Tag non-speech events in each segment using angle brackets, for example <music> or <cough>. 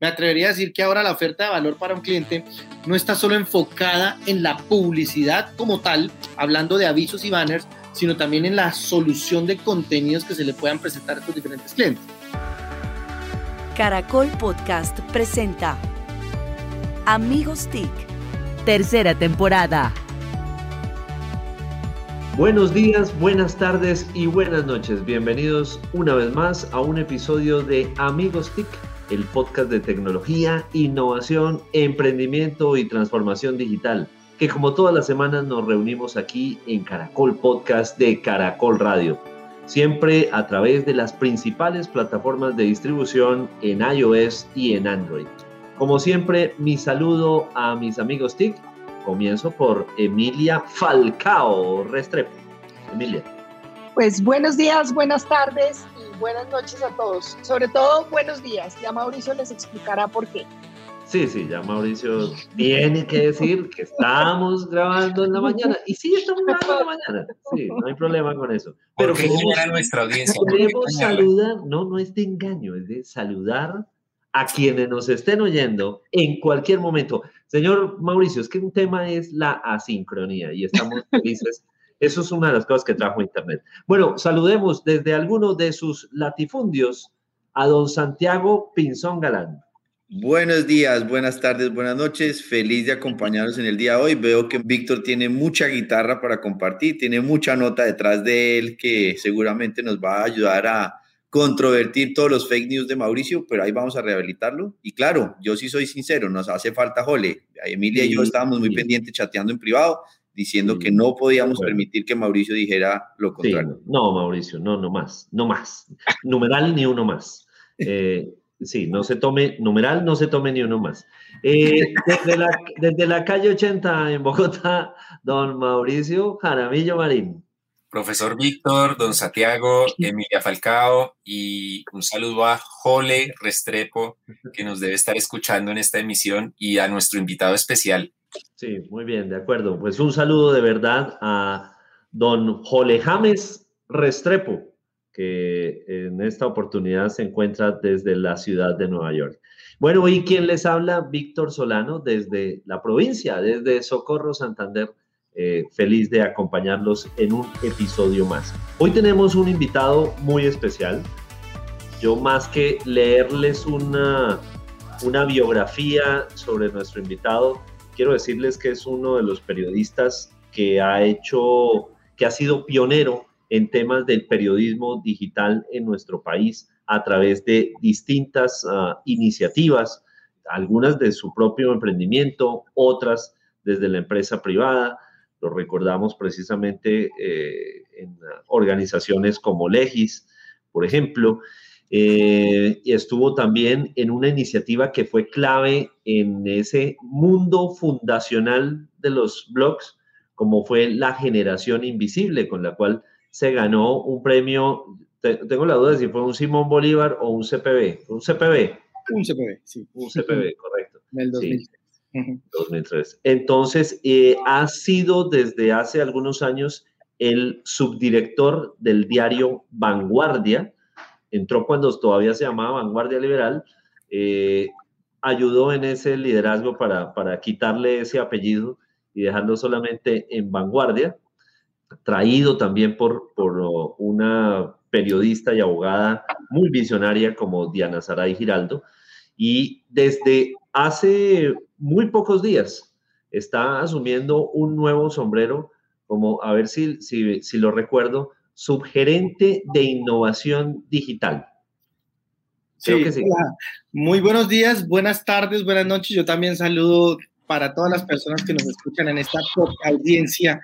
Me atrevería a decir que ahora la oferta de valor para un cliente no está solo enfocada en la publicidad como tal, hablando de avisos y banners, sino también en la solución de contenidos que se le puedan presentar a estos diferentes clientes. Caracol Podcast presenta Amigos TIC, tercera temporada. Buenos días, buenas tardes y buenas noches. Bienvenidos una vez más a un episodio de Amigos TIC el podcast de tecnología, innovación, emprendimiento y transformación digital, que como todas las semanas nos reunimos aquí en Caracol Podcast de Caracol Radio, siempre a través de las principales plataformas de distribución en iOS y en Android. Como siempre, mi saludo a mis amigos TIC. Comienzo por Emilia Falcao Restrepo. Emilia. Pues buenos días, buenas tardes buenas noches a todos. Sobre todo, buenos días. Ya Mauricio les explicará por qué. Sí, sí, ya Mauricio tiene que decir que estamos grabando en la mañana. Y sí, estamos grabando en la mañana. Sí, no hay problema con eso. Pero que a nuestra audiencia. Queremos saludar, no, no es de engaño, es de saludar a quienes nos estén oyendo en cualquier momento. Señor Mauricio, es que un tema es la asincronía y estamos felices eso es una de las cosas que trajo Internet. Bueno, saludemos desde alguno de sus latifundios a don Santiago Pinzón Galán. Buenos días, buenas tardes, buenas noches. Feliz de acompañarnos en el día de hoy. Veo que Víctor tiene mucha guitarra para compartir, tiene mucha nota detrás de él que seguramente nos va a ayudar a controvertir todos los fake news de Mauricio, pero ahí vamos a rehabilitarlo. Y claro, yo sí soy sincero, nos hace falta Jole. Emilia y yo estábamos muy pendientes chateando en privado diciendo que no podíamos permitir que Mauricio dijera lo contrario. no, Mauricio, no, no más, no más. Numeral ni uno más. Eh, sí, no se tome, numeral no se tome ni uno más. Eh, desde, la, calle 80 en Bogotá, don Mauricio Jaramillo Marín. Profesor Víctor, don Santiago, Emilia Falcao y un saludo a Jole Restrepo, que nos debe estar escuchando en esta emisión, y a nuestro invitado especial, Sí, muy bien, de acuerdo. Pues un saludo de verdad a don Jole James Restrepo, que en esta oportunidad se encuentra desde la ciudad de Nueva York. Bueno, y quien les habla, Víctor Solano, desde la provincia, desde Socorro, Santander. Eh, feliz de acompañarlos en un episodio más. Hoy tenemos un invitado muy especial. Yo más que leerles una, una biografía sobre nuestro invitado, quiero decirles que es uno de los periodistas que ha hecho, que ha sido pionero en temas del periodismo digital en nuestro país a través de distintas ah, iniciativas, algunas de su propio emprendimiento, otras desde la empresa privada. Lo recordamos precisamente eh, en organizaciones como Legis, por ejemplo. Eh, y estuvo también en una iniciativa que fue clave en ese mundo fundacional de los blogs, como fue la generación invisible, con la cual se ganó un premio, tengo la duda de si fue un Simón Bolívar o un CPB, un CPB. Un CPB, sí. Un CPB, correcto. En el 2003. 2003. Entonces, eh, ha sido desde hace algunos años el subdirector del diario Vanguardia, entró cuando todavía se llamaba Vanguardia Liberal, eh, ayudó en ese liderazgo para, para quitarle ese apellido y dejarlo solamente en Vanguardia, traído también por, por una periodista y abogada muy visionaria como Diana Saray Giraldo, y desde hace muy pocos días está asumiendo un nuevo sombrero, como a ver si, si, si lo recuerdo, subgerente de innovación digital. sí, Muy buenos días, buenas tardes, buenas noches. Yo también saludo para todas las personas que nos escuchan en esta audiencia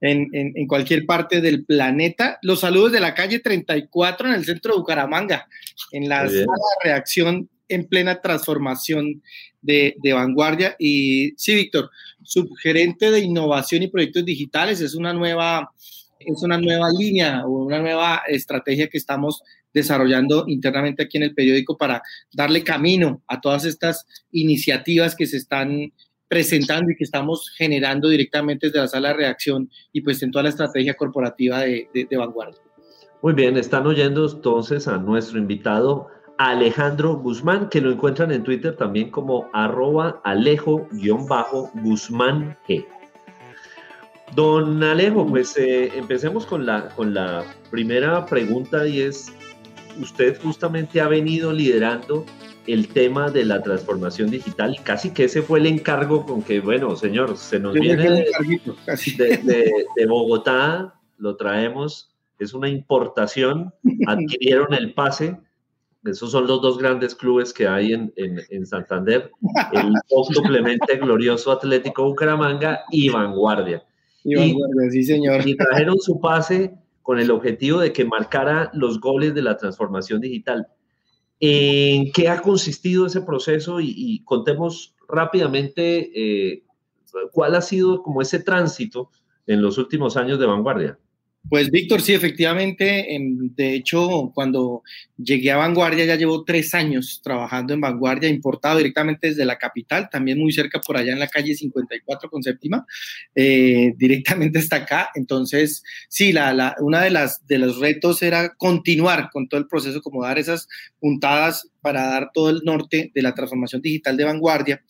en, en, cualquier parte del planeta. Los saludos de la calle 34 en el centro de Bucaramanga, en la sala de reacción en plena transformación de, de, vanguardia. Y sí, Víctor, subgerente de innovación y proyectos digitales es una nueva es una nueva línea o una nueva estrategia que estamos desarrollando internamente aquí en el periódico para darle camino a todas estas iniciativas que se están presentando y que estamos generando directamente desde la sala de reacción y pues en toda la estrategia corporativa de, de, vanguardia. Muy bien, están oyendo entonces a nuestro invitado Alejandro Guzmán, que lo encuentran en Twitter también como arroba alejo-guzmán G. Don Alejo, pues eh, empecemos con la, con la primera pregunta y es, usted justamente ha venido liderando el tema de la transformación digital casi que ese fue el encargo con que, bueno, señor, se nos viene de Bogotá, lo traemos, es una importación, <laughs> adquirieron el pase esos son los dos grandes clubes que hay en, en, Santander, el <laughs> suplemente glorioso Atlético Bucaramanga y Vanguardia. Sí señor. Y trajeron su pase con el objetivo de que marcara los goles de la transformación digital. ¿En qué ha consistido ese proceso? Y, contemos rápidamente eh, cuál ha sido como ese tránsito en los últimos años de Vanguardia. Pues Víctor, sí, efectivamente. De hecho, cuando llegué a Vanguardia ya llevo tres años trabajando en Vanguardia, importado directamente desde la capital, también muy cerca por allá en la calle 54 con séptima, eh, <laughs> directamente hasta acá. Entonces, sí, la, la, una de las de los retos era continuar con todo el proceso, como dar esas puntadas para dar todo el norte de la transformación digital de Vanguardia.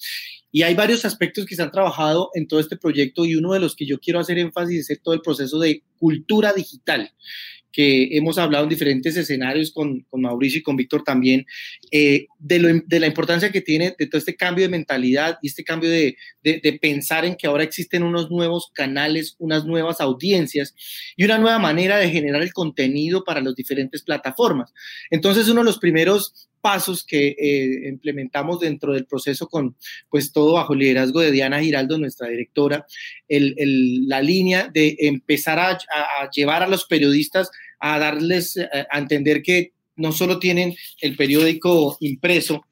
Y hay varios aspectos que se han trabajado en todo este proyecto y uno de los que yo quiero hacer énfasis es todo el proceso de cultura digital que hemos hablado en diferentes escenarios con, con Mauricio y con Víctor también, eh, de, la importancia que tiene de todo este cambio de mentalidad y este cambio de, de, pensar en que ahora existen unos nuevos canales, unas nuevas audiencias y una nueva manera de generar el contenido para las diferentes plataformas. Entonces, uno de los primeros pasos que eh, implementamos dentro del proceso con pues todo bajo liderazgo de Diana Giraldo, nuestra directora, la línea de empezar a, a, llevar a los periodistas a darles eh, a entender que no solo tienen el periódico impreso,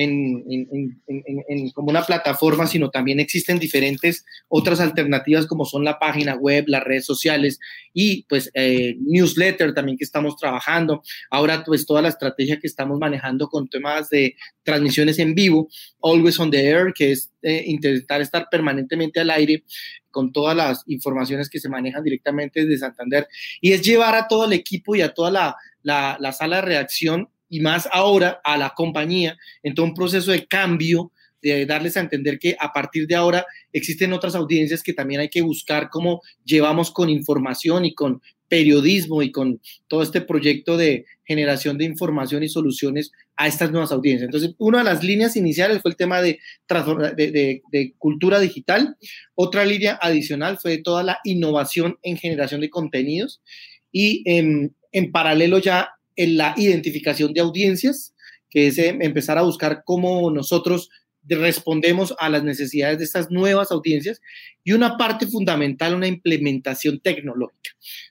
en, como una plataforma, sino también existen diferentes otras alternativas como son la página web, las redes sociales y pues eh, newsletter también que estamos trabajando. Ahora pues toda la estrategia que estamos manejando con temas de transmisiones en vivo, always on the air, que es eh, intentar estar permanentemente al aire con todas las informaciones que se manejan directamente desde Santander y es llevar a todo el equipo y a toda la, la, la sala de reacción y más ahora a la compañía en todo un proceso de cambio, de darles a entender que a partir de ahora existen otras audiencias que también hay que buscar cómo llevamos con información y con periodismo y con todo este proyecto de generación de información y soluciones a estas nuevas audiencias. Entonces, una de las líneas iniciales fue el tema de, de, de, cultura digital. Otra línea adicional fue toda la innovación en generación de contenidos. Y en, en paralelo ya en la identificación de audiencias, que es em, empezar a buscar cómo nosotros respondemos a las necesidades de estas nuevas audiencias y una parte fundamental, una implementación tecnológica.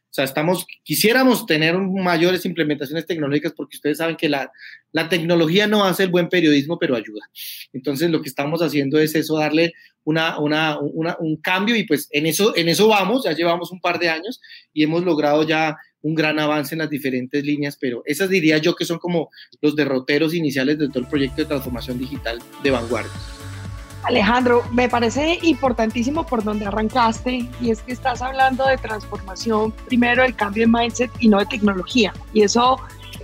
O sea, estamos, quisiéramos tener mayores implementaciones tecnológicas porque ustedes saben que la, la tecnología no hace el buen periodismo, pero ayuda. Entonces, lo que estamos haciendo es eso, darle una, una, una, un cambio y pues en eso, en eso vamos, ya llevamos un par de años y hemos logrado ya un gran avance en las diferentes líneas, pero esas diría yo que son como los derroteros iniciales de todo el proyecto de transformación digital de vanguardia. Alejandro, me parece importantísimo por donde arrancaste y es que estás hablando de transformación, primero el cambio de mindset y no de tecnología. Y eso,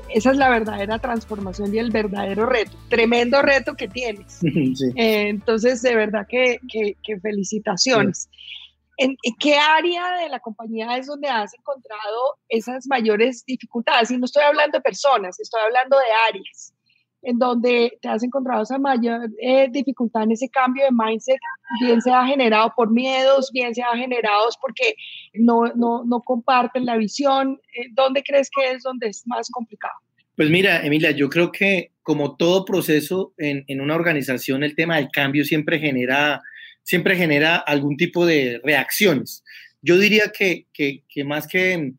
esa es la verdadera transformación y el verdadero reto, tremendo reto que tienes. <laughs> Eh, entonces, de verdad que, que, felicitaciones. ¿En, qué área de la compañía es donde has encontrado esas mayores dificultades? Y no estoy hablando de personas, estoy hablando de áreas en donde te has encontrado esa mayor eh, dificultad en ese cambio de mindset, bien sea generado por miedos, bien sea generado porque no, no, no comparten la visión. Eh, ¿Dónde crees que es donde es más complicado? Pues mira, Emilia, yo creo que como todo proceso en, en una organización, el tema del cambio siempre genera siempre genera algún tipo de reacciones. Yo diría que, que, más que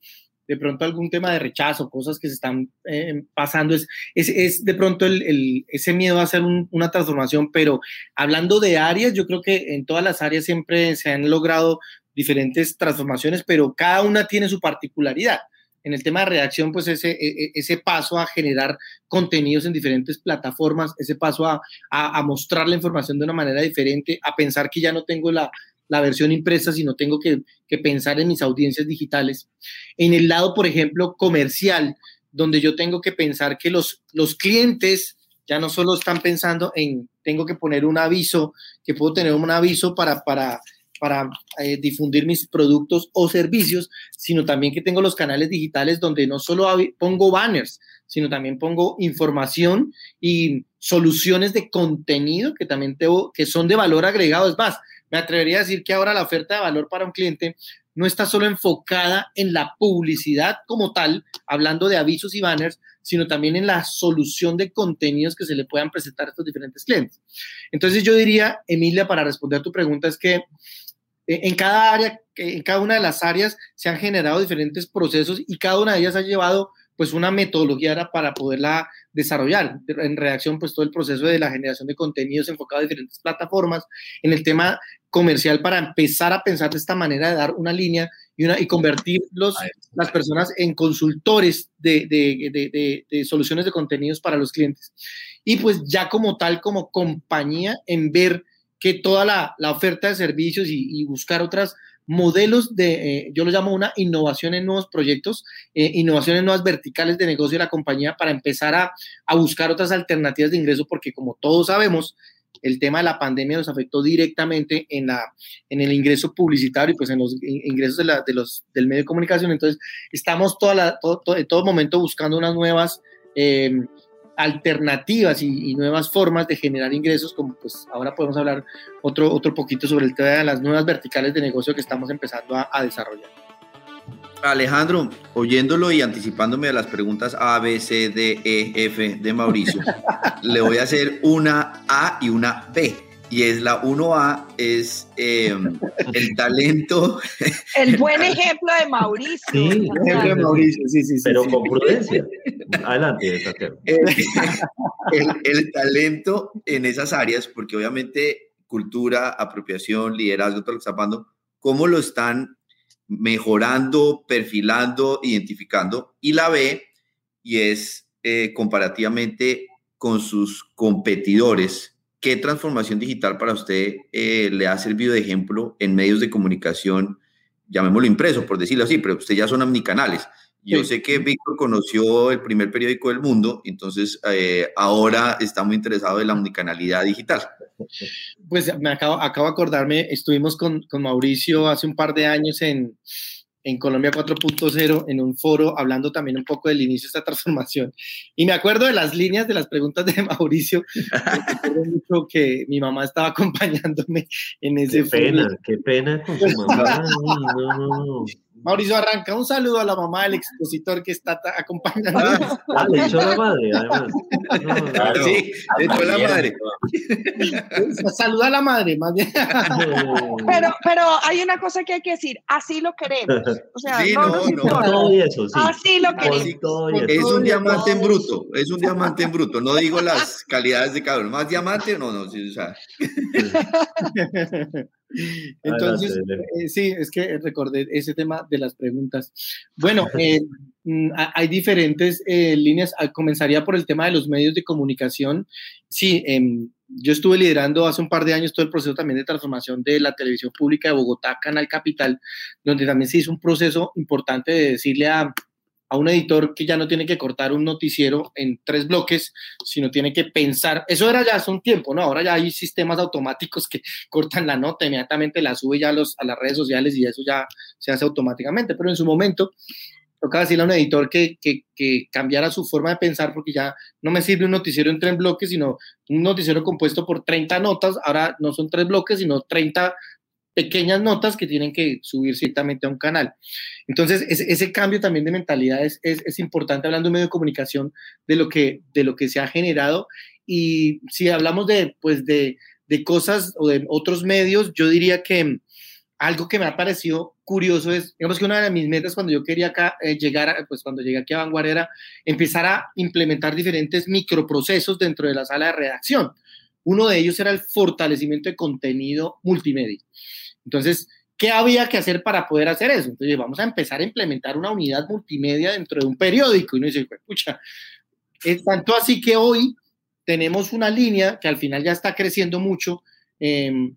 de pronto algún tema de rechazo, cosas que se están eh, pasando, es, es, es, de pronto el, el, ese miedo a hacer un, una transformación, pero hablando de áreas, yo creo que en todas las áreas siempre se han logrado diferentes transformaciones, pero cada una tiene su particularidad en el tema de redacción, pues ese, e, e, ese paso a generar contenidos en diferentes plataformas, ese paso a, a, a, mostrar la información de una manera diferente, a pensar que ya no tengo la, la versión impresa, sino tengo que, que, pensar en mis audiencias digitales. En el lado, por ejemplo, comercial, donde yo tengo que pensar que los, los clientes ya no solo están pensando en, tengo que poner un aviso, que puedo tener un aviso para, para, para eh, difundir mis productos o servicios, sino también que tengo los canales digitales donde no solo pongo banners, sino también pongo información y soluciones de contenido que también tengo, que son de valor agregado. Es más, me atrevería a decir que ahora la oferta de valor para un cliente no está solo enfocada en la publicidad como tal, hablando de avisos y banners, sino también en la solución de contenidos que se le puedan presentar a estos diferentes clientes. Entonces yo diría, Emilia, para responder a tu pregunta, es que en cada área, en cada una de las áreas se han generado diferentes procesos y cada una de ellas ha llevado pues una metodología para poderla desarrollar. En reacción, pues todo el proceso de la generación de contenidos enfocado a diferentes plataformas, en el tema comercial para empezar a pensar de esta manera de dar una línea y, una, y convertir las personas en consultores de, de, de, soluciones de contenidos para los clientes. Y pues ya como tal, como compañía, en ver que toda la, la oferta de servicios y, buscar otras modelos de, eh, yo lo llamo una innovación en nuevos proyectos, eh, innovación en nuevas verticales de negocio de la compañía para empezar a, a, buscar otras alternativas de ingreso, porque como todos sabemos, el tema de la pandemia nos afectó directamente en, la, en el ingreso publicitario y pues en los ingresos de, la, de los, del medio de comunicación. Entonces, estamos toda la, todo, en todo momento buscando unas nuevas... Eh, alternativas y, nuevas formas de generar ingresos, como pues ahora podemos hablar otro, otro poquito sobre el tema de las nuevas verticales de negocio que estamos empezando a, desarrollar. Alejandro, oyéndolo y anticipándome de las preguntas A, B, C, D, E, F de Mauricio, <laughs> le voy a hacer una A y una B y es la 1A, es em, <laughs> el talento. El buen ejemplo de Mauricio. Sí, el ejemplo de Mauricio, sí, sí, sí. Pero con prudencia. Adelante, el, el, talento en esas áreas, porque obviamente cultura, apropiación, liderazgo, todo lo que está pasando, ¿cómo lo están mejorando, perfilando, identificando? Y la B, y es eh, comparativamente con sus competidores ¿Qué transformación digital para usted eh, le ha servido de ejemplo en medios de comunicación, llamémoslo impreso, por decirlo así, pero usted ya son omnicanales? Yo sé que Víctor conoció el primer periódico del mundo, entonces eh, ahora está muy interesado en la omnicanalidad digital. Pues me acabo, acabo de acordarme, estuvimos con, con Mauricio hace un par de años en, en Colombia 4.0 en un foro hablando también un poco del inicio de esta <laughs> transformación. Y me acuerdo de las líneas de las preguntas de <laughs> Mauricio. mucho que mi mamá estaba <laughs> acompañándome en ese qué Pena, qué pena con su mamá. no. Mauricio Arranca, un saludo a la mamá del expositor que está acompañando. Ah, le <laughs> echó la madre, además. Sí, le echó la madre. <laughs> Saluda a la madre, más bien. <laughs> Pero, pero hay una cosa que hay que decir, así lo queremos. O sea, sí, no, no, no, Todo eso, sí. Así lo queremos. Es un diamante en bruto, es un diamante en bruto. No digo las calidades de cada uno. ¿Más diamante? No, no, sí, o sea. <laughs> Entonces, eh, sí, es que recordé ese tema de las preguntas. Bueno, eh, <laughs> mm, hay diferentes eh, líneas. Ah, comenzaría por el tema de los medios de comunicación. Sí, em, yo estuve liderando hace un par de años todo el proceso también de transformación de la televisión pública de Bogotá, Canal Capital, donde también se hizo un proceso importante de decirle a, a un editor que ya no tiene que cortar un noticiero en tres bloques, sino tiene que pensar, eso era ya hace un tiempo, ¿no? Ahora ya hay sistemas automáticos que <laughs> cortan la nota, inmediatamente la sube ya a, los, a las redes sociales y eso ya se hace automáticamente, pero en su momento tocaba decirle a un editor que, que, que, cambiara su forma de pensar porque ya no me sirve un noticiero en tres bloques, sino un noticiero compuesto por 30 notas, ahora no son tres bloques, sino 30 pequeñas notas que tienen que subir ciertamente a un canal. Entonces, ese, cambio también de mentalidad es, es, importante hablando de medio de comunicación de lo que, de lo que se ha generado. Y si hablamos de, pues de, de cosas o de otros medios, yo diría que algo que me ha parecido curioso es, digamos que una de mis metas cuando yo quería acá, eh, llegar, pues cuando llegué aquí a Vanguardia era empezar a implementar diferentes microprocesos dentro de la sala de redacción. Uno de ellos era el fortalecimiento de contenido multimedia. Entonces, ¿qué había que hacer para poder hacer eso? Entonces, vamos a empezar a implementar una unidad multimedia dentro de un periódico. Y uno dice, escucha, es tanto así que hoy tenemos una línea que al final ya está creciendo mucho, em,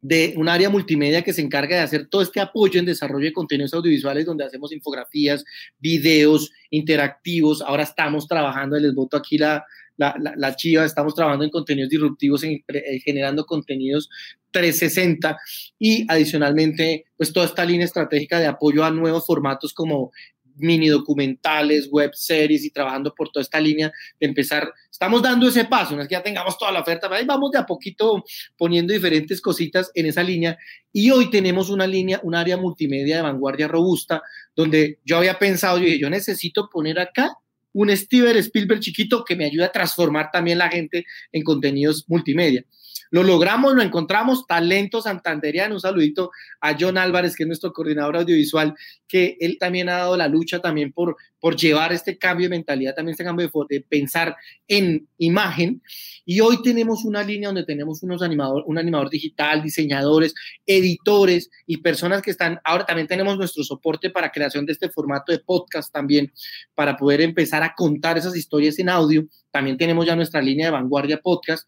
de un área multimedia que se encarga de hacer todo este apoyo en desarrollo de contenidos audiovisuales donde hacemos infografías, videos interactivos. Ahora estamos trabajando, les voto aquí la, la, chiva, estamos trabajando en contenidos disruptivos, en, eh, generando contenidos 360 y adicionalmente, pues toda esta línea estratégica de apoyo a nuevos formatos como mini documentales, web series y trabajando por toda esta línea de empezar. Estamos dando ese paso, no es que ya tengamos toda la oferta, ahí vamos de a poquito poniendo diferentes cositas en esa línea. Y hoy tenemos una línea, un área multimedia de vanguardia robusta, donde yo había pensado, yo dije, yo necesito poner acá un Steven Spielberg chiquito que me ayude a transformar también la gente en contenidos multimedia. Lo logramos, lo encontramos, talento santanderiano. Un saludito a John Álvarez, que es nuestro coordinador audiovisual, que él también ha dado la lucha también por, por llevar este cambio de mentalidad, también este cambio de, de pensar en imagen. Y hoy tenemos una línea donde tenemos unos animador, un animador digital, diseñadores, editores y personas que están, ahora también tenemos nuestro soporte para creación de este formato de podcast también, para poder empezar a contar esas historias en audio. También tenemos ya nuestra línea de vanguardia podcast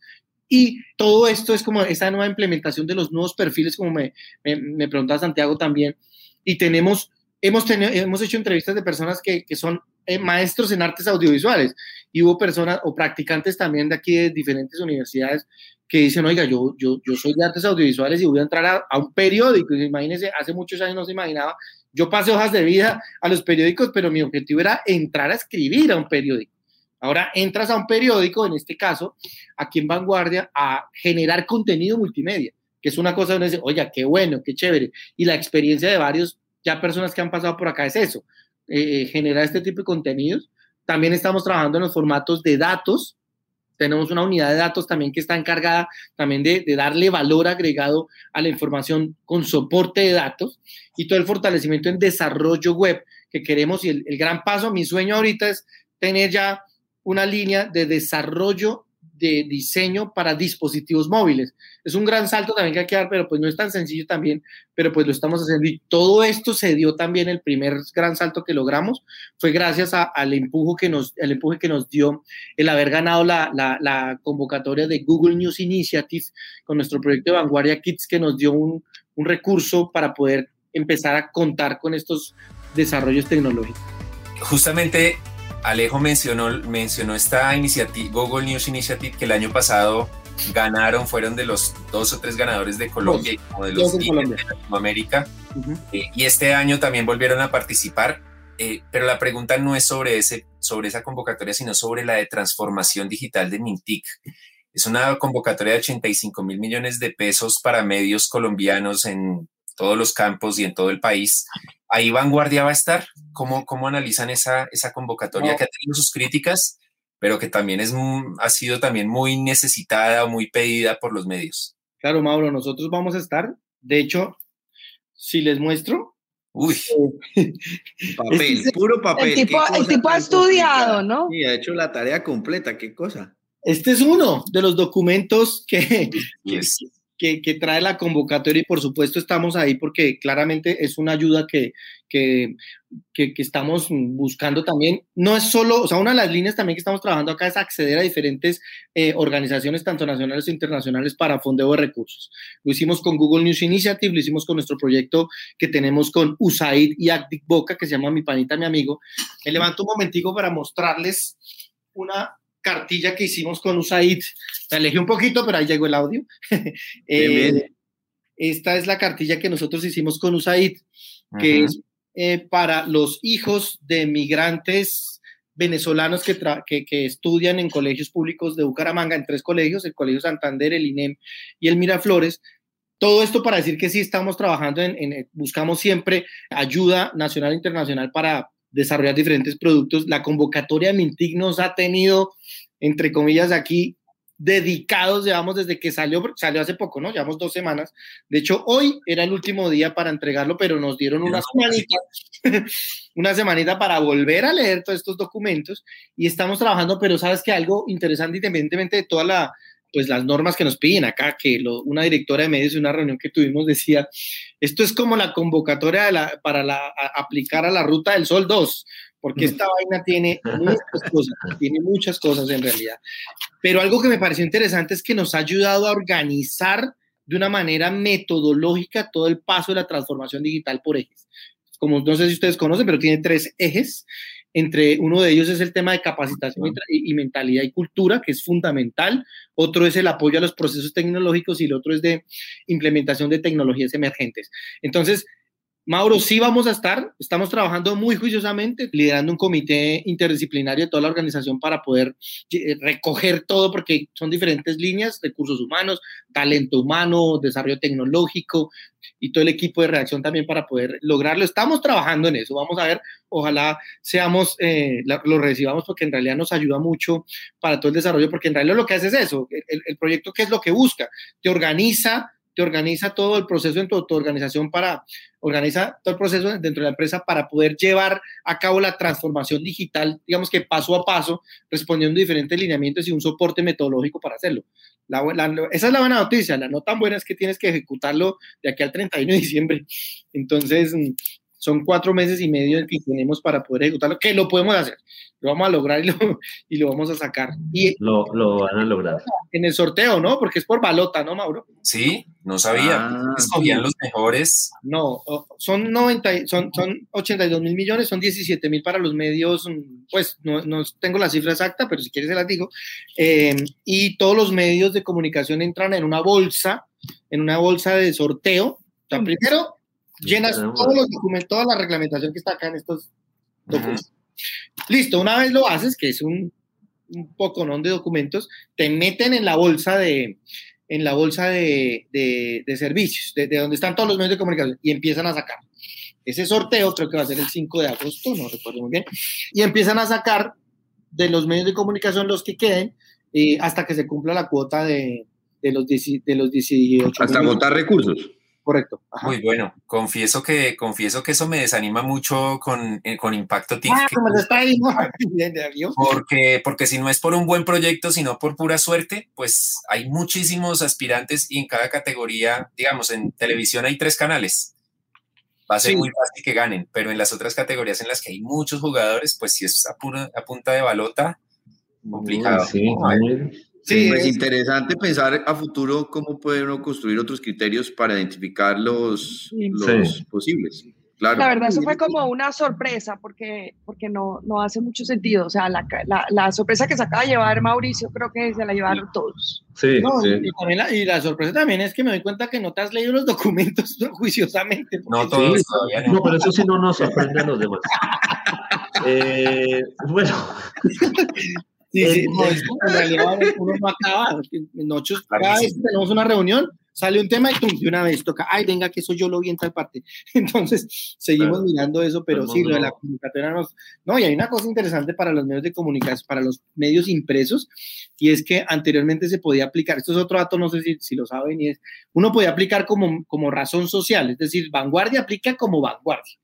y todo esto es como esa nueva implementación de los nuevos perfiles, como me, me, preguntaba Santiago también. Y tenemos, hemos, tenido, hemos hecho entrevistas de personas que, que son eh, maestros en artes audiovisuales y hubo personas o practicantes también de aquí de diferentes universidades que dicen, oiga, yo, yo, yo soy de artes audiovisuales y voy a entrar a, a un periódico. Imagínense, hace muchos años no se imaginaba, yo pasé hojas de vida a los periódicos, pero mi objetivo era entrar a escribir a un periódico. Ahora entras a un periódico, en este caso, aquí en Vanguardia, a generar contenido multimedia, que es una cosa donde dice, oye, qué bueno, qué chévere. Y la experiencia de varios ya personas que han pasado por acá es eso, eh, generar este tipo de contenidos. También estamos trabajando en los formatos de datos. Tenemos una unidad de datos también que está encargada también de, darle valor agregado a la información con soporte de datos y todo el fortalecimiento en desarrollo web que queremos. Y el, el gran paso, mi sueño ahorita es tener ya una línea de desarrollo de diseño para dispositivos móviles. Es un gran salto también que hay que dar, pero pues no es tan sencillo también, pero pues lo estamos haciendo. Y todo esto se dio también, el primer gran salto que logramos fue gracias al, empuje que nos, el empuje que nos dio el haber ganado la, la, convocatoria de Google News Initiative con nuestro proyecto de Vanguardia Kids, que nos dio un, un recurso para poder empezar a contar con estos desarrollos tecnológicos. Justamente Alejo mencionó, mencionó esta iniciativa, Google News Initiative, que el año pasado ganaron, fueron de los dos o tres ganadores de Colombia y como de los de, Latinoamérica. Eh, y este año también volvieron a participar. Eh, pero la pregunta no es sobre, ese, sobre esa convocatoria, sino sobre la de transformación digital de Mintic. Es una convocatoria de 85 mil millones de pesos para medios colombianos en todos los campos y en todo el país ahí Vanguardia va a estar. ¿Cómo, cómo analizan esa, esa convocatoria que ha tenido sus críticas, pero que también es, ha sido también muy necesitada o muy pedida por los medios? Claro, Mauro, nosotros vamos a estar. De hecho, si les muestro. Uy, <laughs> eh, papel, puro papel. El tipo, el tipo ha estudiado, ¿no? Sí, ha hecho la tarea completa, qué cosa. Este es uno de los documentos que, que, trae la convocatoria y por supuesto estamos ahí porque claramente es una ayuda que, que, estamos buscando también. No es solo, o sea, una de las líneas también que estamos trabajando acá es acceder a diferentes eh, organizaciones, tanto nacionales e internacionales, para fondeo de recursos. Lo hicimos con Google News Initiative, lo hicimos con nuestro proyecto que tenemos con USAID y Actic Boca, que se llama Mi Panita, Mi Amigo. Me levanto un momentico para mostrarles una cartilla que hicimos con USAID. Me alejé un poquito, pero ahí llegó el audio. <laughs> Eh, esta es la cartilla que nosotros hicimos con USAID, que es eh, para los hijos de migrantes venezolanos que, que, estudian en colegios públicos de Bucaramanga, en tres colegios, el Colegio Santander, el INEM y el Miraflores. Todo esto para decir que sí estamos trabajando en, en buscamos siempre ayuda nacional e internacional para desarrollar diferentes productos. La convocatoria Mintic nos ha tenido, entre comillas, aquí dedicados, llevamos desde que salió, salió hace poco, ¿no? Llevamos dos semanas. De hecho, hoy era el último día para entregarlo, pero nos dieron una semanita, <laughs> una semanita para volver a leer todos estos documentos y estamos trabajando, pero sabes que algo interesante, independientemente de toda la, pues las normas que nos piden acá, que una directora de medios en una reunión que tuvimos decía, esto es como la convocatoria para la, aplicar a la Ruta del Sol 2, porque esta vaina tiene muchas cosas, tiene muchas cosas en realidad. Pero algo que me pareció interesante es que nos ha ayudado a organizar de una manera metodológica todo el paso de la transformación digital por ejes. Como no sé si ustedes conocen, pero tiene tres ejes. Entre uno de ellos es el tema de capacitación y, mentalidad y cultura, que es fundamental. Otro es el apoyo a los procesos tecnológicos y el otro es de implementación de tecnologías emergentes. Entonces, Mauro, sí vamos a estar, estamos trabajando muy juiciosamente, liderando un comité interdisciplinario de toda la organización para poder eh, recoger todo, porque son diferentes líneas, recursos humanos, talento humano, desarrollo tecnológico y todo el equipo de reacción también para poder lograrlo. Estamos trabajando en eso, vamos a ver, ojalá seamos, eh, lo recibamos porque en realidad nos ayuda mucho para todo el desarrollo, porque en realidad lo que hace es eso, el, el proyecto, ¿qué es lo que busca? Te organiza te organiza todo el proceso en tu, organización para, organiza todo el proceso dentro de la empresa para poder llevar a cabo la transformación digital, digamos que paso a paso, respondiendo diferentes lineamientos y un soporte metodológico para hacerlo. esa es la buena noticia, la no tan buena es que tienes que ejecutarlo de aquí al 31 de diciembre. Entonces, son cuatro meses y medio que tenemos para poder ejecutarlo, que lo podemos hacer, lo vamos a lograr y lo, y lo vamos a sacar. Y, lo, lo, van a lograr. En el sorteo, ¿no? Porque es por balota, ¿no, Mauro? Sí, no sabía. Ah, Escogían los mejores. No, son, 90, son, son 82 mil millones, son 17 mil para los medios, pues no, no, tengo la cifra exacta, pero si quieres se las digo. Eh, y todos los medios de comunicación entran en una bolsa, en una bolsa de sorteo. O sea, primero llenas todos los documentos, toda la reglamentación que está acá en estos documentos. Listo, una vez lo haces, que es un, un poco ¿no? de documentos, te meten en la bolsa de en la bolsa de, de, servicios, de, donde están todos los medios de comunicación, y empiezan a sacar. Ese sorteo creo que va a ser el 5 de agosto, no recuerdo muy bien, y empiezan a sacar de los medios de comunicación los que queden eh, hasta que se cumpla la cuota de, de los, de los 18. Hasta agotar recursos correcto. Muy bueno. Confieso que, confieso que eso me desanima mucho con, eh, con Impacto TIC. Ah, <laughs> porque, porque si no es por un buen proyecto, sino por pura suerte, pues hay muchísimos aspirantes y en cada categoría, digamos, en televisión hay tres canales. Va a ser muy fácil que ganen, pero en las otras categorías en las que hay muchos jugadores, pues si es a, a punta de balota, complicado. Sí, Sí, es pues interesante pensar a futuro cómo puede uno construir otros criterios para identificar los, posibles. Claro. La verdad, eso fue como una sorpresa porque, porque no, no hace mucho sentido. O sea, la, la, sorpresa que se acaba de llevar Mauricio, creo que se la llevaron todos. Sí, sí. Y, la, sorpresa también es que me doy cuenta que no te has leído los <laughs> documentos juiciosamente. No todos no. pero eso sí no nos <laughs> sorprende a los demás. eh, bueno, <laughs> Sí, sí, en realidad uno no acaba. Nosotros, cada vez que tenemos una reunión, sale un tema y de una vez toca, ay, venga, que eso yo lo vi en tal parte. <laughs> Entonces, seguimos mirando eso, pero sí, lo de la comunicatoria nos... No, y hay una cosa interesante para los medios de comunicación, para los medios impresos, y es que anteriormente se podía aplicar, esto es otro dato, no sé si, si lo saben, y es, uno podía aplicar como, como razón social, es decir, vanguardia aplica como vanguardia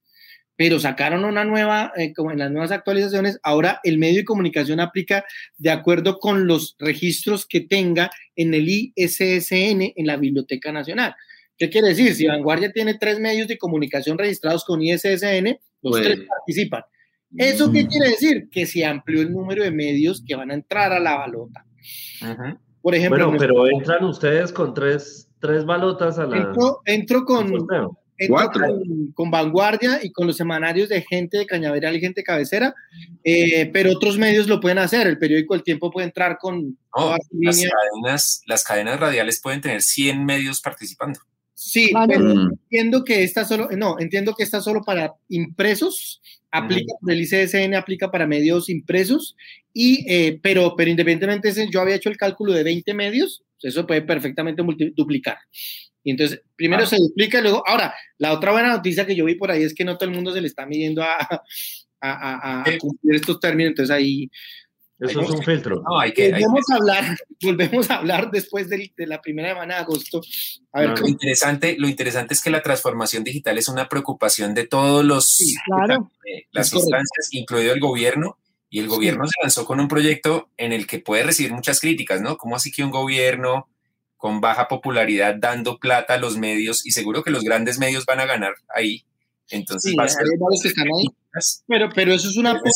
pero sacaron una nueva, eh, como en las nuevas actualizaciones, ahora el medio de comunicación aplica de acuerdo con los registros que tenga en el ISSN en la Biblioteca Nacional. ¿Qué quiere decir? Si Vanguardia tiene tres medios de comunicación registrados con ISSN, los tres participan. ¿Eso qué mm. quiere decir? Que se amplió el número de medios que van a entrar a la balota. Por ejemplo, bueno, pero entran ustedes con tres, tres balotas a la. Entro, entro con, con, Vanguardia y con los semanarios de gente de Cañaveral y gente cabecera, eh, pero otros medios lo pueden hacer. El periódico El Tiempo puede entrar con. las, cadenas, las cadenas radiales pueden tener 100 medios participando. Sí, pero mm. entiendo que está solo, no, entiendo que está solo para impresos, aplica el ICSN, aplica para medios impresos, y, eh, pero, pero independientemente, yo había hecho el cálculo de 20 medios, eso puede perfectamente duplicar. Y entonces, primero se duplica y luego, ahora, la otra buena noticia que yo vi por ahí es que no todo el mundo se le está midiendo a, a, cumplir estos términos, entonces ahí... Eso es un filtro. No, hay que, volvemos, A hablar, <laughs> volvemos a hablar después de, la primera semana de agosto. A ver, lo, interesante, lo interesante es que la transformación digital es una preocupación de todos los, claro, las instancias, incluido el gobierno, y el gobierno se lanzó con un proyecto en el que puede recibir muchas críticas, ¿no? ¿Cómo así que un gobierno con baja popularidad dando plata a los medios y seguro que los grandes medios van a ganar ahí. Entonces va a ser Pero, pero eso es una apoyo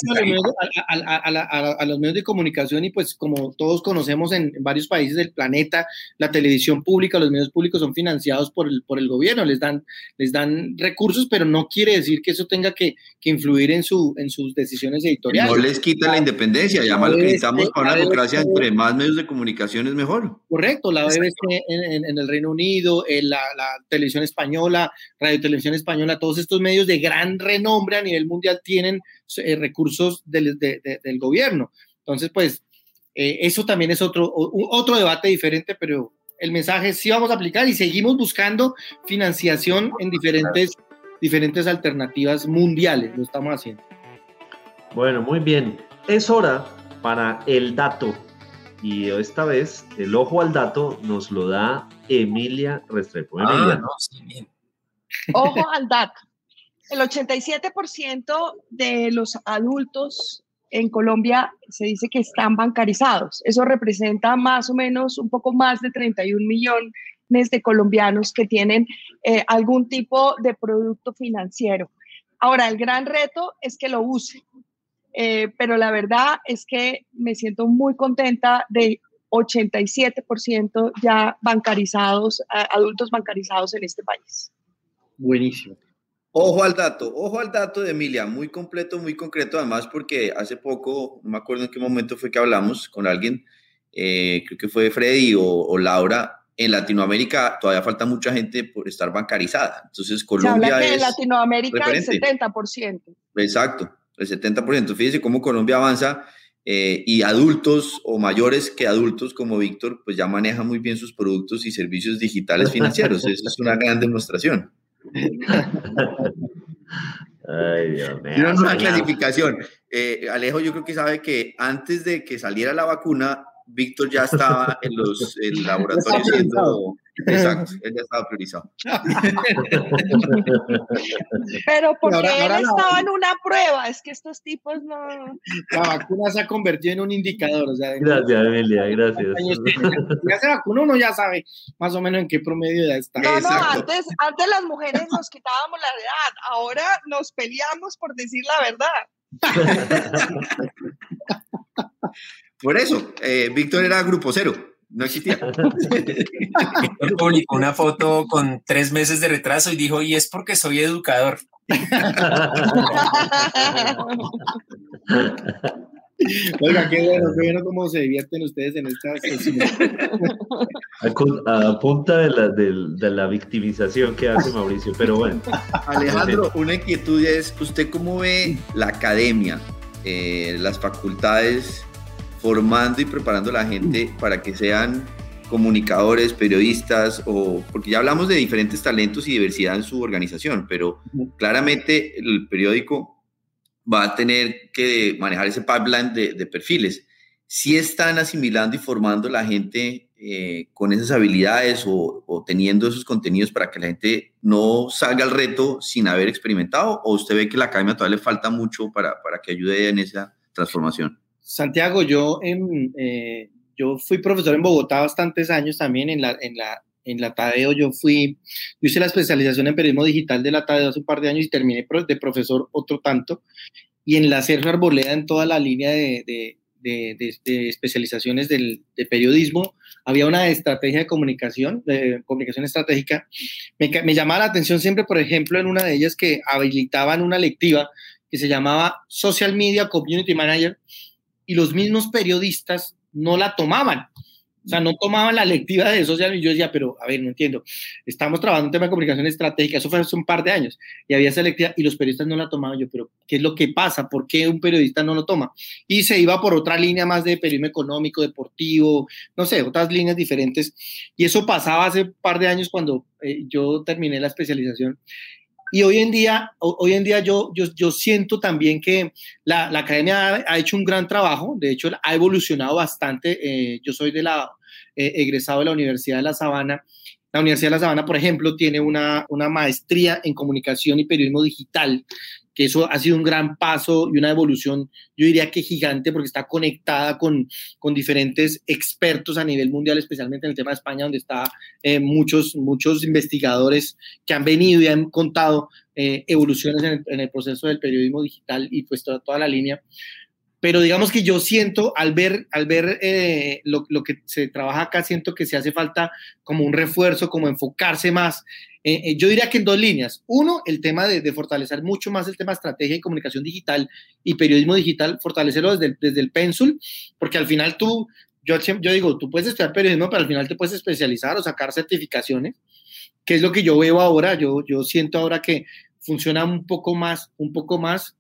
a, los medios de comunicación y pues como todos conocemos en, varios países del planeta, la televisión pública, los medios públicos son financiados por el, por el gobierno, les dan, les dan recursos, pero no quiere decir que eso tenga que, que influir en, su, en sus decisiones editoriales. No les quita la independencia, ya mal que necesitamos para una democracia, entre más medios de comunicación es mejor. Correcto, la BBC en, en, el Reino Unido, en la, la televisión española, Radio Televisión Española, todos estos medios de gran renombre a nivel mundial tienen eh, recursos del, del, gobierno. Entonces, pues, eh, eso también es otro, otro debate diferente, pero el mensaje sí vamos a aplicar y seguimos buscando financiación en diferentes, diferentes alternativas mundiales, lo estamos haciendo. Bueno, muy bien. Es hora para el dato. Y esta vez el ojo al dato nos lo da Emilia Restrepo. Ah, Emilia. Ojo al dato el 87% de los adultos en Colombia se dice que están bancarizados. Eso representa más o menos un poco más de 31 millones de colombianos que tienen eh, algún tipo de producto financiero. Ahora, el gran reto es que lo usen, eh, pero la verdad es que me siento muy contenta de 87% ya bancarizados, adultos bancarizados en este país. Buenísimo. Ojo al dato, ojo al dato de Emilia, muy completo, muy concreto, además porque hace poco, no me acuerdo en qué momento fue que hablamos con alguien, eh, creo que fue Freddy o, Laura, en Latinoamérica todavía falta mucha gente por estar bancarizada. Entonces Colombia Se habla que en Latinoamérica el 70%. Exacto, el 70%. Fíjese cómo Colombia avanza eh, y adultos o mayores que adultos como Víctor, pues ya manejan muy bien sus productos y servicios digitales financieros. Eso es una gran demostración. Ay, Dios mío. una clasificación. Eh, Alejo, yo creo que sabe que antes de que saliera la vacuna, Víctor ya estaba en los <laughs> laboratorios siendo. Exacto, <laughs> él ya estaba priorizado. <laughs> Pero porque él estaba en una prueba, es que estos tipos no. La vacuna se ha convertido en un indicador. O sea, gracias, Emilia, gracias. Ya se vacunó, uno ya sabe más o menos en qué promedio ya está. No, no, antes, antes las mujeres nos quitábamos la edad, ahora nos peleamos por decir la verdad. <laughs> Por eso, eh, Víctor era grupo cero, no existía. <laughs> publicó una foto con tres meses de retraso y dijo, y es porque soy educador. <laughs> Oiga, qué bueno, qué bueno cómo se divierten ustedes en esta sesión. <laughs> A, punta de la, de la, victimización que hace Mauricio, pero bueno. Alejandro, una inquietud es, ¿usted cómo ve la academia, eh, las facultades formando y preparando a la gente para que sean comunicadores, periodistas, o porque ya hablamos de diferentes talentos y diversidad en su organización, pero claramente el periódico va a tener que manejar ese pipeline de, perfiles. Si están asimilando y formando a la gente eh, con esas habilidades o, teniendo esos contenidos para que la gente no salga al reto sin haber experimentado, o usted ve que la academia todavía le falta mucho para, para que ayude en esa transformación? Santiago, yo, eh, yo fui profesor en Bogotá bastantes años también en la, en la, en la Tadeo. Yo fui, yo hice la especialización en periodismo digital de la Tadeo hace un par de años y terminé de profesor otro tanto. Y en la Sergio Arboleda, en toda la línea de, de, de, especializaciones del, de periodismo, había una estrategia de comunicación, de comunicación estratégica. Me, me llamaba la atención siempre, por ejemplo, en una de ellas que habilitaban una lectiva que se llamaba Social Media Community Manager, y los mismos periodistas no la tomaban. O sea, no tomaban la lectiva de social y yo decía, pero a ver, no entiendo. Estamos trabajando en tema de comunicación estratégica, eso fue hace un par de años, y había esa lectiva y los periodistas no la tomaban. Yo, pero ¿qué es lo que pasa? ¿Por qué un periodista no lo toma? Y se iba por otra línea más de periodismo económico, deportivo, no sé, otras líneas diferentes. Y eso pasaba hace un par de años cuando eh, yo terminé la especialización. Y hoy en día, hoy en día yo, yo, yo siento también que la, la academia ha, hecho un gran trabajo, de hecho ha evolucionado bastante. Eh, yo soy de la, eh, egresado de la Universidad de La Sabana. La Universidad de La Sabana, por ejemplo, tiene una, una maestría en comunicación y periodismo digital que eso ha sido un gran paso y una evolución, yo diría que gigante, porque está conectada con, con diferentes expertos a nivel mundial, especialmente en el tema de España, donde está eh, muchos, muchos investigadores que han venido y han contado eh, evoluciones en el, proceso del periodismo digital y pues toda, toda la línea. Pero digamos que yo siento, al ver, al ver eh, lo, lo, que se trabaja acá, siento que se hace falta como un refuerzo, como enfocarse más. Eh, yo diría que en dos líneas. Uno, el tema de, de, fortalecer mucho más el tema de estrategia y comunicación digital y periodismo digital, fortalecerlo desde el, desde el pénsul, porque al final tú, yo, yo digo, tú puedes estudiar periodismo, pero al final te puedes especializar o sacar certificaciones, que es lo que yo veo ahora. Yo, yo siento ahora que funciona un poco más, un poco más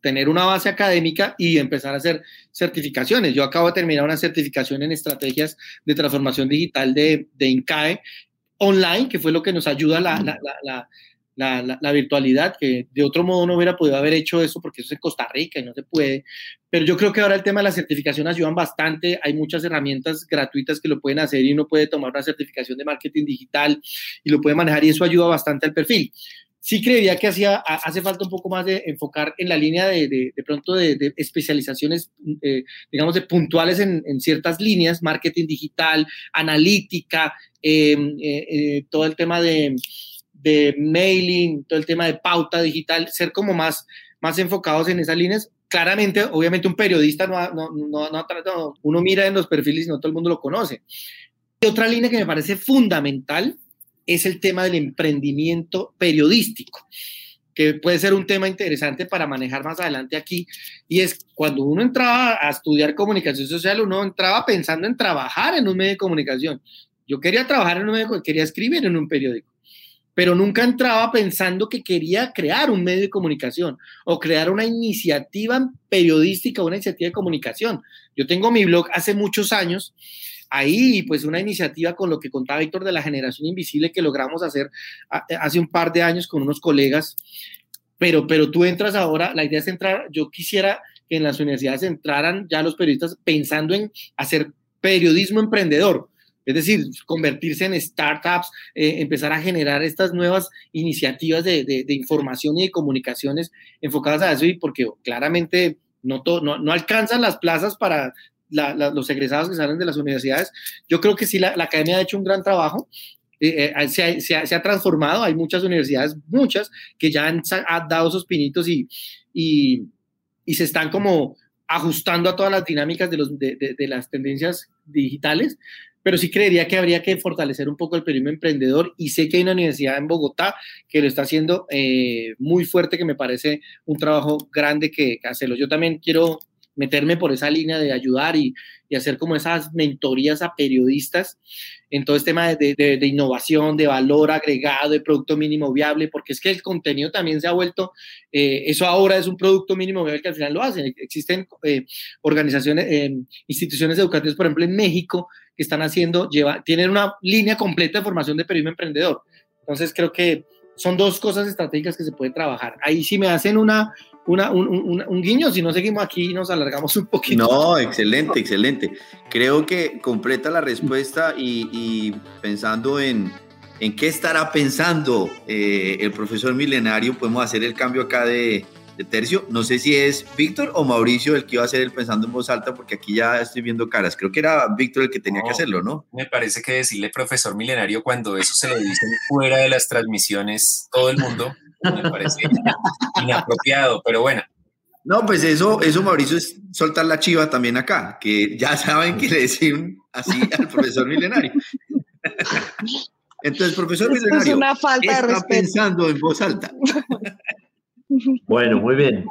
tener una base académica y empezar a hacer certificaciones. Yo acabo de terminar una certificación en estrategias de transformación digital de, de INCAE online, que fue lo que nos ayuda la, la, la, la, virtualidad, que de otro modo no hubiera podido haber hecho eso porque eso es en Costa Rica y no se puede. Pero yo creo que ahora el tema de la certificación ayudan bastante. Hay muchas herramientas gratuitas que lo pueden hacer y uno puede tomar una certificación de marketing digital y lo puede manejar y eso ayuda bastante al perfil sí creería que hacía, hace falta un poco más de enfocar en la línea de, de, pronto de, especializaciones, eh, digamos, de puntuales en, en, ciertas líneas, marketing digital, analítica, em, eh, eh, todo el tema de, mailing, todo el tema de pauta digital, ser como más, más enfocados en esas líneas. Claramente, obviamente un periodista no, no, no, no, uno mira en los perfiles y no todo el mundo lo conoce. Y otra línea que me parece fundamental es el tema del emprendimiento periodístico, que puede ser un tema interesante para manejar más adelante aquí. Y es cuando uno entraba a estudiar comunicación social, uno entraba pensando en trabajar en un medio de comunicación. Yo quería trabajar en un medio, quería escribir en un periódico, pero nunca entraba pensando que quería crear un medio de comunicación o crear una iniciativa periodística, una iniciativa de comunicación. Yo tengo mi blog hace muchos años ahí, pues una iniciativa con lo que contaba Víctor de la generación invisible que logramos hacer hace un par de años con unos colegas, pero, pero tú entras ahora, la idea es entrar, yo quisiera que en las universidades entraran ya los periodistas pensando en hacer periodismo emprendedor, es decir, convertirse en startups, eh, empezar a generar estas nuevas iniciativas de, de, información y de comunicaciones enfocadas a eso, y porque claramente no, no, no alcanzan las plazas para los egresados que salen de las universidades. Yo creo que sí, la, academia ha hecho un gran trabajo. Eh, eh, se, ha, transformado, hay muchas universidades, muchas, que ya han, dado esos pinitos y, se están como ajustando a todas las dinámicas de, las tendencias digitales, pero sí creería que habría que fortalecer un poco el periodismo emprendedor y sé que hay una universidad en Bogotá que lo está haciendo eh, muy fuerte, que me parece un trabajo grande que, que hacerlo. Yo también quiero meterme por esa línea de ayudar y, y, hacer como esas mentorías a periodistas en todo este tema de, de, innovación, de valor agregado, de producto mínimo viable, porque es que el contenido también se ha vuelto, eh, eso ahora es un producto mínimo viable que al final lo hacen. Existen eh, organizaciones, eh, instituciones educativas, por ejemplo, en México, que están haciendo, lleva, tienen una línea completa de formación de periodismo emprendedor. Entonces creo que son dos cosas estratégicas que se pueden trabajar. Ahí sí me hacen una, una, un, un, guiño, si no seguimos aquí nos alargamos un poquito. No, excelente, excelente. Creo que completa la respuesta y, pensando en, en, qué estará pensando eh, el profesor milenario, podemos hacer el cambio acá de, tercio. No sé si es Víctor o Mauricio el que iba a hacer el pensando en voz alta, porque aquí ya estoy viendo caras. Creo que era Víctor el que tenía que hacerlo, ¿no? Me parece que decirle profesor milenario cuando eso se lo dicen fuera de las transmisiones todo el mundo me parece inapropiado, pero bueno. No, pues eso, eso Mauricio es soltar la chiva también acá, que ya saben que le decían así al profesor milenario. Entonces, profesor milenario, es una falta está pensando en voz alta. Bueno, muy bien.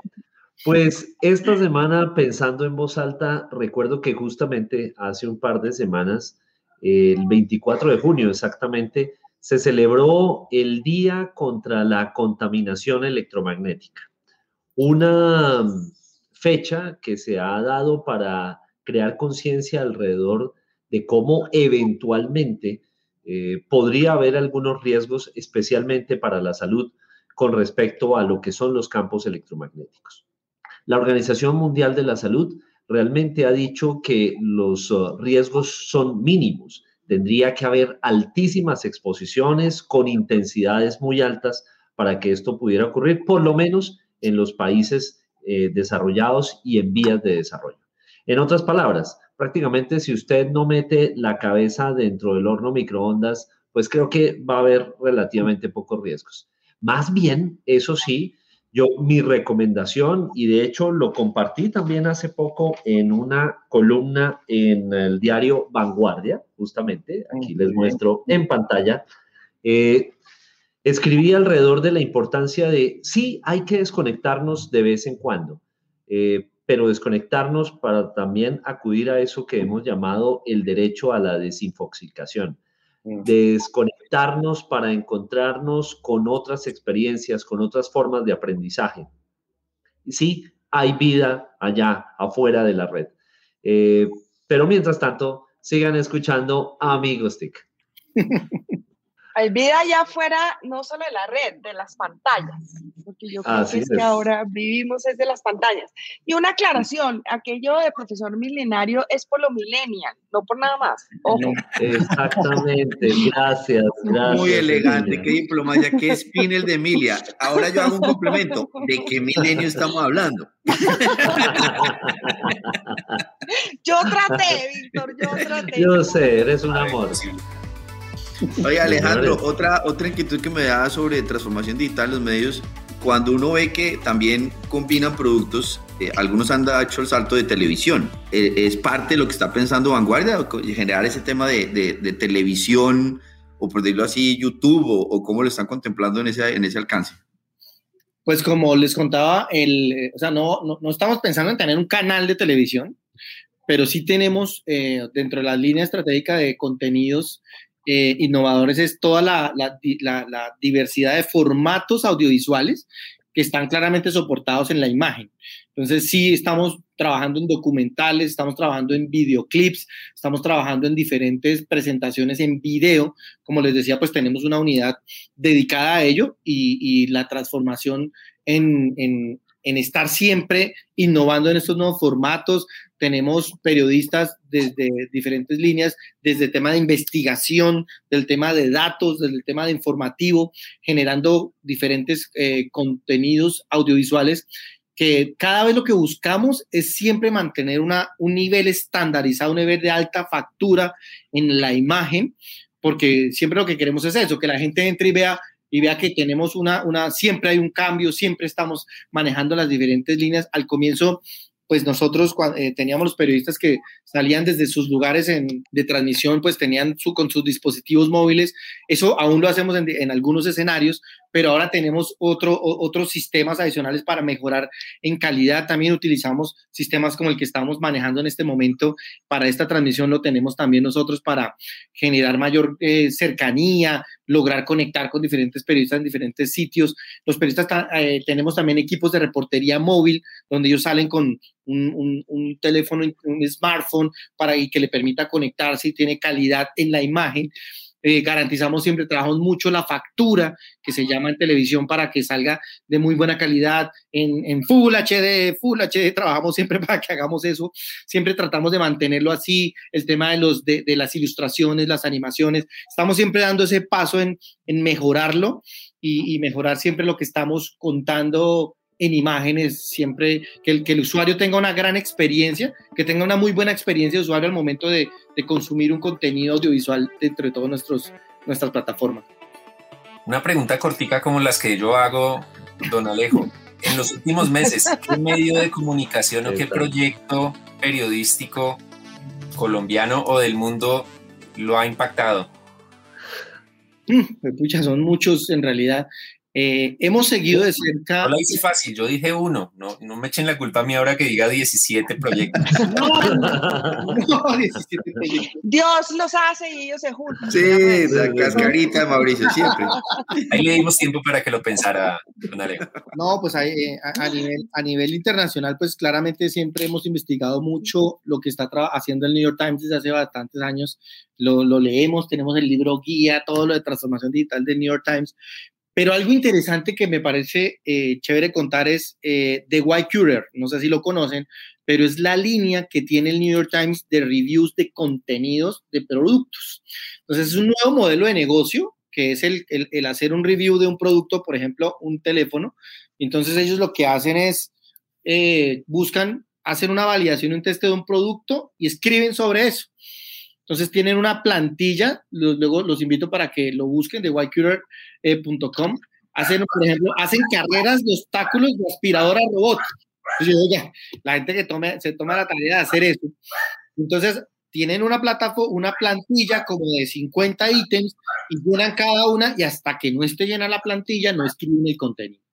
Pues esta semana, pensando en voz alta, recuerdo que justamente hace un par de semanas, el 24 de junio exactamente, se celebró el Día contra la Contaminación Electromagnética, una fecha que se ha dado para crear conciencia alrededor de cómo eventualmente eh, podría haber algunos riesgos, especialmente para la salud, con respecto a lo que son los campos electromagnéticos. La Organización Mundial de la Salud realmente ha dicho que los uh, riesgos son mínimos tendría que haber altísimas exposiciones con intensidades muy altas para que esto pudiera ocurrir, por lo menos en los países eh, desarrollados y en vías de desarrollo. En otras palabras, prácticamente si usted no mete la cabeza dentro del horno microondas, pues creo que va a haber relativamente pocos riesgos. Más bien, eso sí, yo, mi recomendación, y de hecho lo compartí también hace poco en una columna en el diario Vanguardia, justamente, aquí les muestro en pantalla, eh, escribí alrededor de la importancia de, sí, hay que desconectarnos de vez en cuando, eh, pero desconectarnos para también acudir a eso que hemos llamado el derecho a la desinfoxicación. Desconectarnos para encontrarnos con otras experiencias, con otras formas de aprendizaje. Sí, hay vida allá, afuera de la red. Eh, pero mientras tanto, sigan escuchando Amigos TIC. <laughs> hay vida allá afuera, no solo de la red, de las pantallas, porque yo creo que, es que ahora vivimos es de las pantallas. Y una aclaración, aquello de profesor milenario es por lo millennial, no por nada más. Exactamente, gracias, gracias. Muy elegante, qué diplomacia, qué spinel de Emilia. Ahora yo hago un complemento, ¿de qué milenio estamos hablando? yo traté, Víctor, yo traté. Yo sé, eres un amor. Oye, Alejandro, otra, otra inquietud que me da sobre transformación digital en los medios, cuando uno ve que también combinan productos, eh, algunos han hecho el salto de televisión. Eh, ¿Es parte de lo que está pensando Vanguardia, generar ese tema de, de, televisión, o por decirlo así, YouTube, o, cómo lo están contemplando en ese, en ese alcance? Pues como les contaba, el, eh, o sea, no, no, no, estamos pensando en tener un canal de televisión, pero sí tenemos dentro de la línea estratégica de contenidos eh, innovadores es toda la, diversidad de formatos audiovisuales que están claramente soportados en la imagen. Entonces, sí, estamos trabajando en documentales, estamos trabajando en videoclips, estamos trabajando en diferentes presentaciones en video. Como les decía, pues tenemos una unidad dedicada a ello y, la transformación en, en estar siempre innovando en estos nuevos formatos, tenemos periodistas desde diferentes líneas, desde el tema de investigación, del tema de datos, del tema de informativo, generando diferentes eh, contenidos audiovisuales que cada vez lo que buscamos es siempre mantener un nivel estandarizado, un nivel de alta factura en la imagen, porque siempre lo que queremos es eso, que la gente entre y vea y vea que tenemos una, una, siempre hay un cambio, siempre estamos manejando las diferentes líneas. Al comienzo pues nosotros eh, teníamos los periodistas que salían desde sus lugares de transmisión, pues tenían su, con sus dispositivos móviles. Eso aún lo hacemos en, algunos escenarios, pero ahora tenemos otro, otros sistemas adicionales para mejorar en calidad. También utilizamos sistemas como el que estamos manejando en este momento para esta transmisión, lo tenemos también nosotros para generar mayor eh, cercanía, lograr conectar con diferentes periodistas en diferentes sitios. Los periodistas eh, tenemos también equipos de reportería móvil, donde ellos salen con un, teléfono, un smartphone, para que le permita conectarse y tiene calidad en la imagen. Eh, garantizamos siempre, trabajamos mucho la factura que se llama en televisión para que salga de muy buena calidad en, en, Full HD, Full HD, <laughs> trabajamos siempre para que hagamos eso, siempre tratamos de mantenerlo así, el tema de, los, de, las ilustraciones, las animaciones, estamos siempre dando ese paso en, en mejorarlo y, y, mejorar siempre lo que estamos contando en imágenes, siempre que el, que el usuario tenga una gran experiencia, que tenga una muy buena experiencia de usuario al momento de, de consumir un contenido audiovisual dentro de todas nuestras plataformas. Una pregunta cortica como las que yo hago, don Alejo. En los últimos meses, ¿qué medio de comunicación o qué proyecto periodístico colombiano o del mundo lo ha impactado? Mm, pucha, son muchos en realidad. Eh, hemos seguido de cerca. No la hice fácil, yo dije uno. No, no me echen la culpa a mí ahora que diga 17 proyectos. <laughs> no, 17 proyectos. Dios los hace y ellos se juntan. Sí, la cascarita de Mauricio, siempre. Ahí le dimos tiempo para que lo pensara, don No, pues eh, a, nivel, a nivel internacional, pues claramente siempre hemos investigado mucho lo que está haciendo el New York Times desde hace bastantes años. Lo, lo leemos, tenemos el libro guía, todo lo de transformación digital del New York Times, pero algo interesante que me parece eh, chévere contar es eh, The White Curer, no sé si lo conocen, pero es la línea que tiene el New York Times de reviews de contenidos de productos. Entonces es un nuevo modelo de negocio que es el, el, hacer un review de un producto, por ejemplo, un teléfono. Entonces ellos lo que hacen es, eh, buscan hacer una validación, un test de un producto y escriben sobre eso. Entonces tienen una plantilla, luego los invito para que lo busquen de whitecurer.com. hacen, por ejemplo, hacen carreras de obstáculos de aspiradora robot. La gente que se toma la tarea de hacer eso. Entonces, tienen una plataforma, una plantilla como de 50 ítems y llenan cada una y hasta que no esté llena la plantilla no escriben el contenido.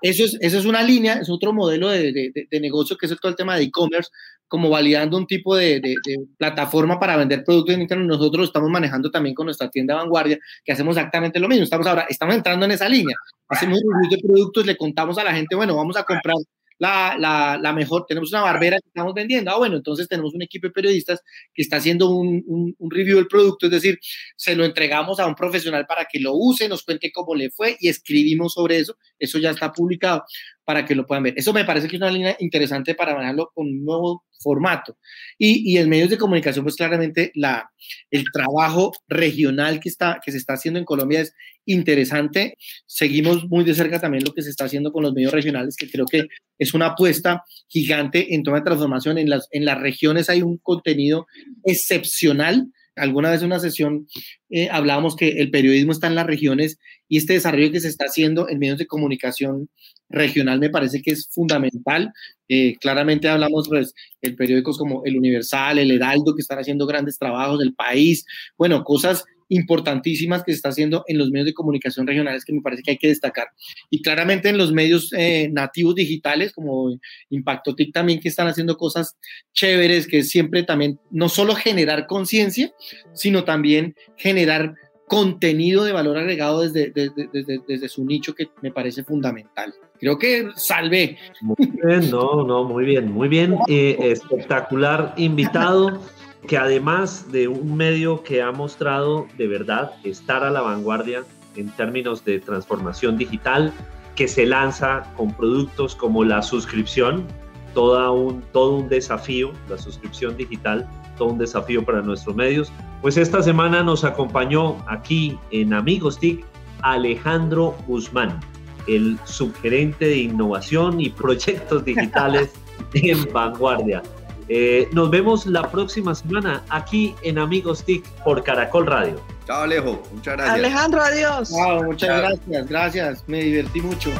Eso es, eso es una línea, es otro modelo de, de, negocio que es todo el tema de e-commerce, como validando un tipo de, de, plataforma para vender productos en internet. Nosotros lo estamos manejando también con nuestra tienda Vanguardia, que hacemos exactamente lo mismo. Estamos ahora, estamos entrando en esa línea. Hacemos un de productos, le contamos a la gente, bueno, vamos a comprar la, la, la, mejor, tenemos una barbera que estamos vendiendo. Ah, bueno, entonces tenemos un equipo de periodistas que está haciendo un, un, un, review del producto, es decir, se lo entregamos a un profesional para que lo use, nos cuente cómo le fue y escribimos sobre eso. Eso ya está publicado para que lo puedan ver. Eso me parece que es una línea interesante para manejarlo con un nuevo formato. Y, y en medios de comunicación, pues claramente la, el trabajo regional que, está, que se está haciendo en Colombia es interesante. Seguimos muy de cerca también lo que se está haciendo con los medios regionales, que creo que es una apuesta gigante en toda transformación. En las, en las regiones hay un contenido excepcional alguna vez en una sesión eh, hablábamos que el periodismo está en las regiones y este desarrollo que se está haciendo en medios de comunicación regional me parece que es fundamental. Eh, claramente hablamos, pues, periódicos como El Universal, El Heraldo, que están haciendo grandes trabajos del país, bueno, cosas importantísimas que se está haciendo en los medios de comunicación regionales que me parece que hay que destacar. Y claramente en los medios eh, nativos digitales como Impacto TIC también que están haciendo cosas chéveres, que siempre también no solo generar conciencia, sino también generar contenido de valor agregado desde, desde, desde, su nicho que me parece fundamental. Creo que salve. Muy bien, no, no, muy bien, muy bien. <laughs> Eh, espectacular invitado que además de un medio que ha mostrado de verdad estar a la vanguardia en términos de transformación digital, que se lanza con productos como la suscripción, toda un, todo un desafío, la suscripción digital, todo un desafío para nuestros medios. Pues esta semana nos acompañó aquí en Amigos TIC Alejandro Guzmán, el subgerente de innovación y proyectos digitales <laughs> en Vanguardia. Eh, nos vemos la próxima semana aquí en Amigos TIC por Caracol Radio. Chao Alejo, muchas gracias. Alejandro, adiós. Chao, muchas gracias, gracias, me divertí mucho.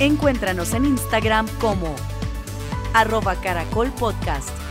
Encuéntranos en Instagram como arroba caracol podcast.